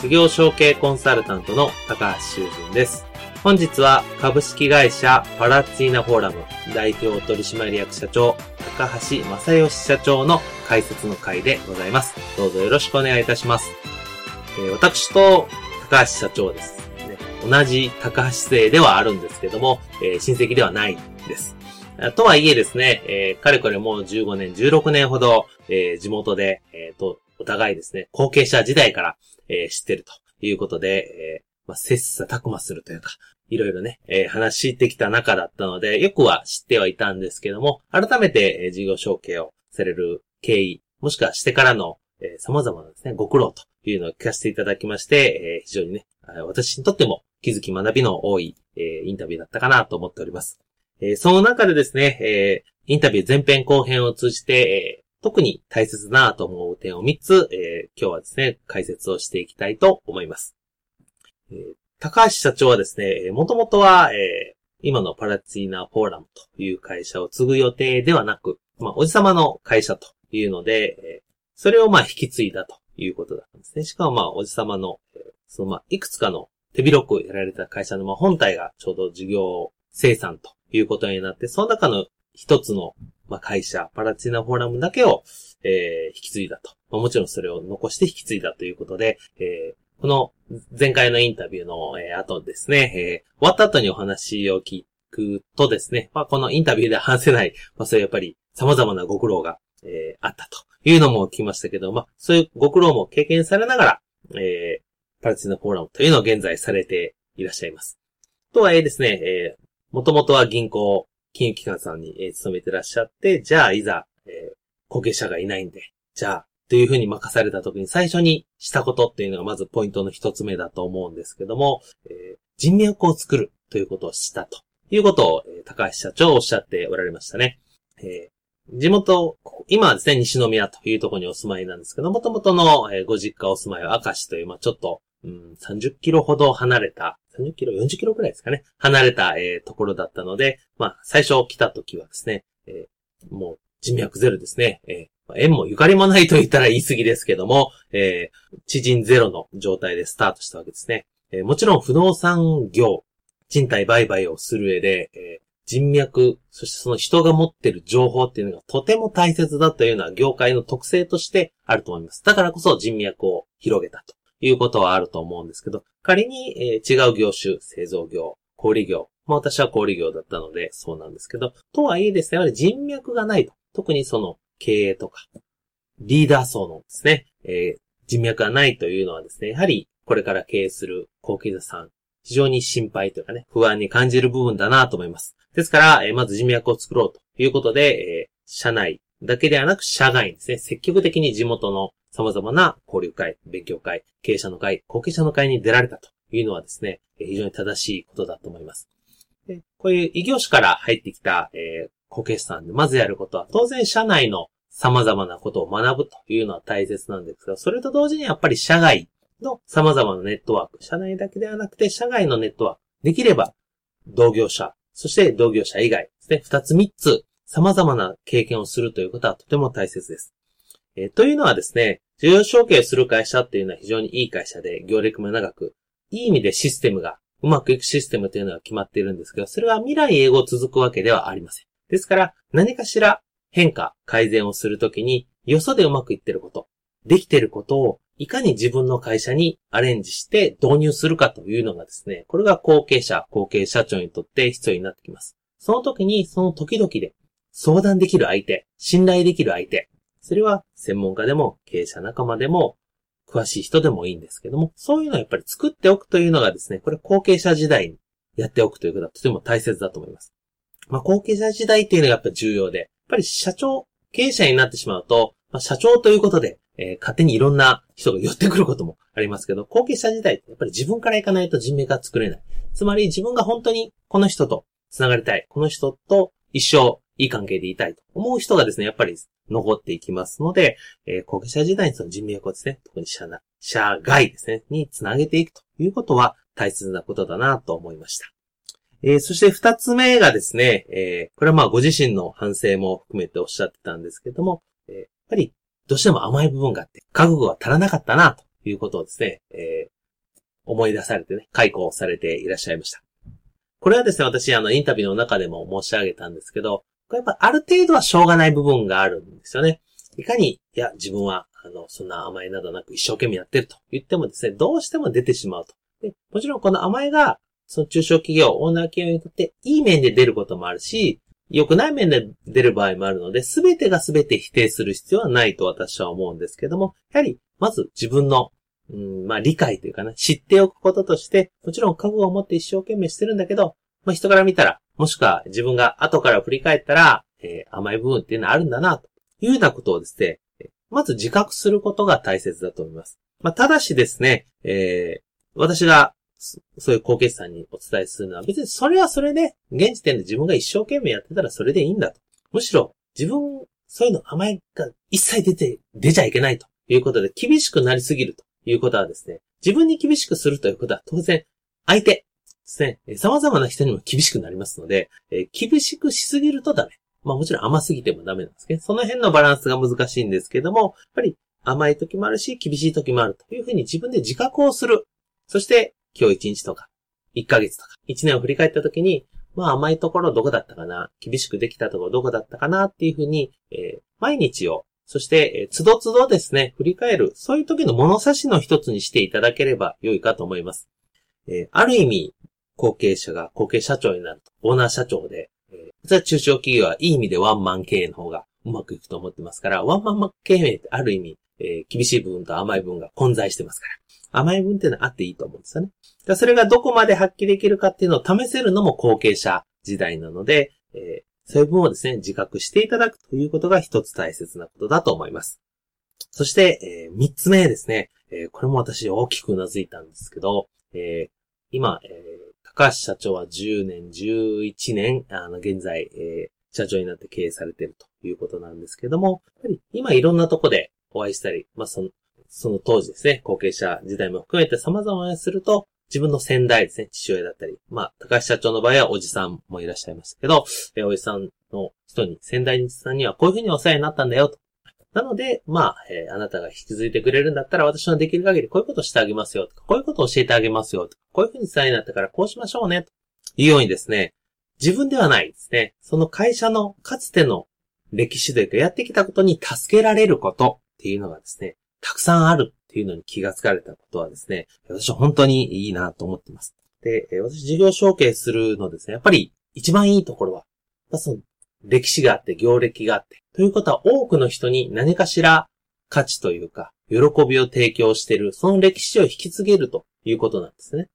事業承継コンサルタントの高橋修人です。本日は株式会社パラッツィーナフォーラム代表取締役社長高橋正義社長の解説の会でございます。どうぞよろしくお願いいたします。えー、私と高橋社長です、ね。同じ高橋姓ではあるんですけども、えー、親戚ではないです。とはいえですね、えー、かれこれもう15年、16年ほど、えー、地元で、えー、と、お互いですね、後継者時代から、えー、知ってるということで、えー、まあ、切磋琢磨するというか、いろいろね、えー、話してきた中だったので、よくは知ってはいたんですけども、改めて、えー、事業承継をされる経緯、もしくはしてからの、えー、様々なですね、ご苦労というのを聞かせていただきまして、えー、非常にね、私にとっても気づき学びの多い、えー、インタビューだったかなと思っております。えー、その中でですね、えー、インタビュー前編後編を通じて、え特に大切なと思う点を3つ、えー、今日はですね、解説をしていきたいと思います。えー、高橋社長はですね、もともとは、えー、今のパラツィーナフォーラムという会社を継ぐ予定ではなく、まあ、おじさまの会社というので、えー、それをまあ引き継いだということだったんですね。しかもまあ、おじさまの、えー、そのまあ、いくつかの手広くやられた会社のまあ本体がちょうど事業生産ということになって、その中の一つのまあ、会社、パラチナフォーラムだけを、えー、引き継いだと。まあ、もちろんそれを残して引き継いだということで、えー、この前回のインタビューの、後ですね、えー、終わった後にお話を聞くとですね、まあ、このインタビューでは話せない、まあ、そういうやっぱり様々なご苦労が、えー、あったというのも聞きましたけど、まあ、そういうご苦労も経験されながら、えー、パラチナフォーラムというのを現在されていらっしゃいます。とはいえですね、えー、もともとは銀行、金融機関さんに、えー、勤めてらっしゃって、じゃあいざ、えー、後継者がいないんで、じゃあ、というふうに任された時に最初にしたことっていうのがまずポイントの一つ目だと思うんですけども、えー、人脈を作るということをしたということを、えー、高橋社長おっしゃっておられましたね。えー、地元、今はですね、西宮というところにお住まいなんですけど、もともとの、えー、ご実家お住まいは明石という、まあちょっと、うん、30キロほど離れた30キロ、40キロくらいですかね。離れた、えー、ところだったので、まあ、最初来た時はですね、えー、もう人脈ゼロですね。えー、縁もゆかりもないと言ったら言い過ぎですけども、えー、知人ゼロの状態でスタートしたわけですね。えー、もちろん不動産業、賃貸売買をする上で、えー、人脈、そしてその人が持ってる情報っていうのがとても大切だというのは業界の特性としてあると思います。だからこそ人脈を広げたということはあると思うんですけど、仮に、えー、違う業種、製造業、小売業、まあ私は小売業だったのでそうなんですけど、とはいえですね、やはり人脈がないと。特にその経営とか、リーダー層のですね、えー、人脈がないというのはですね、やはりこれから経営する後継者さん、非常に心配というかね、不安に感じる部分だなと思います。ですから、えー、まず人脈を作ろうということで、えー、社内だけではなく社外にですね、積極的に地元の様々な交流会、勉強会、経営者の会、後継者の会に出られたというのはですね、非常に正しいことだと思います。こういう異業種から入ってきた、えー、後継者さんでまずやることは、当然社内の様々なことを学ぶというのは大切なんですが、それと同時にやっぱり社外の様々なネットワーク、社内だけではなくて社外のネットワーク、できれば同業者、そして同業者以外ですね、二つ三つ様々な経験をするということはとても大切です。えー、というのはですね、事業承継する会社っていうのは非常にいい会社で、業歴も長く、いい意味でシステムが、うまくいくシステムというのが決まっているんですけど、それは未来英語続くわけではありません。ですから、何かしら変化、改善をするときに、よそでうまくいってること、できてることを、いかに自分の会社にアレンジして導入するかというのがですね、これが後継者、後継社長にとって必要になってきます。その時にその時々で相談できる相手、信頼できる相手、それは専門家でも経営者仲間でも詳しい人でもいいんですけども、そういうのをやっぱり作っておくというのがですね、これ後継者時代にやっておくということはとても大切だと思います。まあ、後継者時代っていうのがやっぱり重要で、やっぱり社長、経営者になってしまうと、まあ、社長ということで、えー、勝手にいろんな人が寄ってくることもありますけど、後継者時代ってやっぱり自分から行かないと人命が作れない。つまり自分が本当にこの人と繋がりたい。この人と一生いい関係でいたいと思う人がですね、やっぱり残っていきますので、えー、後継者時代にその人脈をですね、特に社内、社外ですね、につなげていくということは大切なことだなと思いました。えー、そして二つ目がですね、えー、これはまあご自身の反省も含めておっしゃってたんですけども、えー、やっぱりどうしても甘い部分があって、覚悟が足らなかったなということをですね、え思い出されてね、解雇されていらっしゃいました。これはですね、私、あの、インタビューの中でも申し上げたんですけど、これやっぱある程度はしょうがない部分があるんですよね。いかに、いや、自分は、あの、そんな甘えなどなく一生懸命やってると言ってもですね、どうしても出てしまうと。でもちろんこの甘えが、その中小企業、オーナー企業にとっていい面で出ることもあるし、良くない面で出る場合もあるので、すべてがすべて否定する必要はないと私は思うんですけども、やはり、まず自分の、うん、まあ理解というかな、知っておくこととして、もちろん覚悟を持って一生懸命してるんだけど、まあ人から見たら、もしくは自分が後から振り返ったら、えー、甘い部分っていうのはあるんだな、というようなことをですね、まず自覚することが大切だと思います。まあ、ただしですね、えー、私が、そういう後継者さんにお伝えするのは、別にそれはそれで、現時点で自分が一生懸命やってたらそれでいいんだと。むしろ、自分、そういうの甘えが一切出て、出ちゃいけないということで、厳しくなりすぎるということはですね、自分に厳しくするということは当然、相手ですね、様々な人にも厳しくなりますので、え、厳しくしすぎるとダメ。まあもちろん甘すぎてもダメなんですけど、その辺のバランスが難しいんですけども、やっぱり甘い時もあるし、厳しい時もあるというふうに自分で自覚をする。そして、今日1日とか、1ヶ月とか、1年を振り返った時に、まあ甘いところどこだったかな、厳しくできたところどこだったかなっていうふうに、えー、毎日を、そして、えー、つどつどですね、振り返る、そういう時の物差しの一つにしていただければ良いかと思います。えー、ある意味、後継者が後継社長になると、オーナー社長でえ、実は中小企業はいい意味でワンマン経営の方がうまくいくと思ってますから、ワンマン経営ってある意味、えー、厳しい部分と甘い部分が混在してますから。甘い部分っていうのはあっていいと思うんですよね。それがどこまで発揮できるかっていうのを試せるのも後継者時代なので、えー、そういう部分をですね、自覚していただくということが一つ大切なことだと思います。そして、えー、三つ目ですね、えー、これも私大きく頷いたんですけど、えー、今、えー、高橋社長は10年、11年、あの、現在、えー、社長になって経営されているということなんですけども、やっぱり今いろんなとこでお会いしたり、まあ、その、その当時ですね、後継者時代も含めて様々にすると、自分の先代ですね、父親だったり、まあ、高橋社長の場合はおじさんもいらっしゃいましたけど、えー、おじさんの人に、先代さんにはこういうふうにお世話になったんだよと。なので、まあ、えー、あなたが引き継いでくれるんだったら私のできる限りこういうことしてあげますよとか、こういうことを教えてあげますよとか、こういうふうに伝えになったからこうしましょうねというようにですね、自分ではないですね。その会社のかつての歴史というかやってきたことに助けられることっていうのがですね、たくさんあるっていうのに気がつかれたことはですね、私は本当にいいなと思っています。で、私事業承継するのですね、やっぱり一番いいところは、まあ、その歴史があって、行歴があって、ということは多くの人に何かしら価値というか、喜びを提供している、その歴史を引き継げるということなんですね。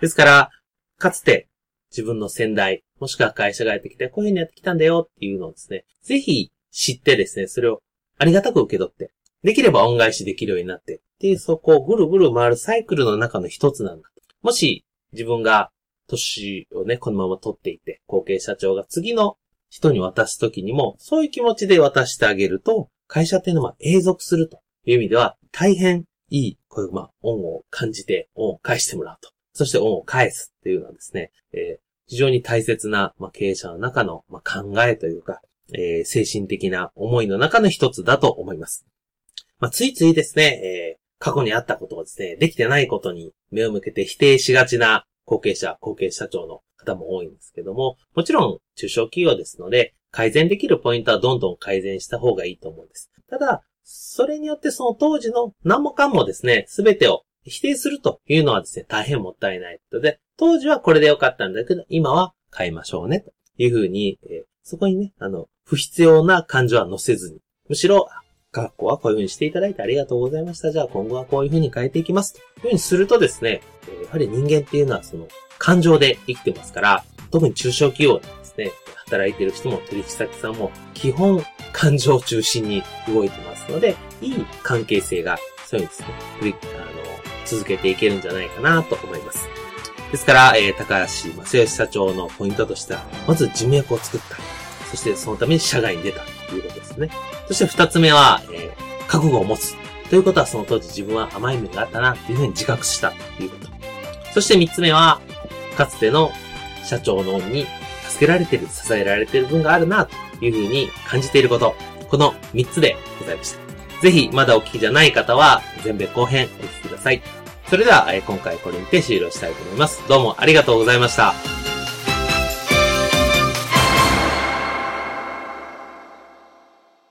ですから、かつて自分の先代、もしくは会社がやってきて、こういうふうにやってきたんだよっていうのをですね、ぜひ知ってですね、それをありがたく受け取って、できれば恩返しできるようになって、で、そこをぐるぐる回るサイクルの中の一つなんだ。もし自分が年をね、このまま取っていて、後継社長が次の人に渡すときにも、そういう気持ちで渡してあげると、会社っていうのは永続するという意味では、大変いい、こういう、まあ、恩を感じて、恩を返してもらうと。そして恩を返すっていうのはですね、えー、非常に大切な、まあ、経営者の中の、まあ、考えというか、えー、精神的な思いの中の一つだと思います。まあ、ついついですね、えー、過去にあったことをですね、できてないことに目を向けて否定しがちな後継者、後継社長の方も多いんですけども、もちろん中小企業ですので、改善できるポイントはどんどん改善した方がいいと思うんです。ただ、それによってその当時の何もかもですね、すべてを否定するというのはですね、大変もったいない。ので、当時はこれでよかったんだけど、今は変えましょうね。というふうに、えー、そこにね、あの、不必要な感情は乗せずに、むしろ、学校はこういうふうにしていただいてありがとうございました。じゃあ今後はこういうふうに変えていきます。というふうにするとですね、やはり人間っていうのはその感情で生きてますから、特に中小企業ですね、働いてる人も取引先さんも基本感情を中心に動いてますので、いい関係性がそういうですね、あの、続けていけるんじゃないかなと思います。ですから、えー、高橋正義社長のポイントとしては、まず人脈を作った。そしてそのために社外に出たということですね。そして二つ目は、えー、覚悟を持つ。ということはその当時自分は甘い目があったなというふうに自覚したということ。そして三つ目は、かつての社長の恩に助けられてる、支えられてる分があるなというふうに感じていること。この三つでございました。ぜひ、まだお聞きじゃない方は、全米後編お聞きください。それでは、今回これにて終了したいと思います。どうもありがとうございました。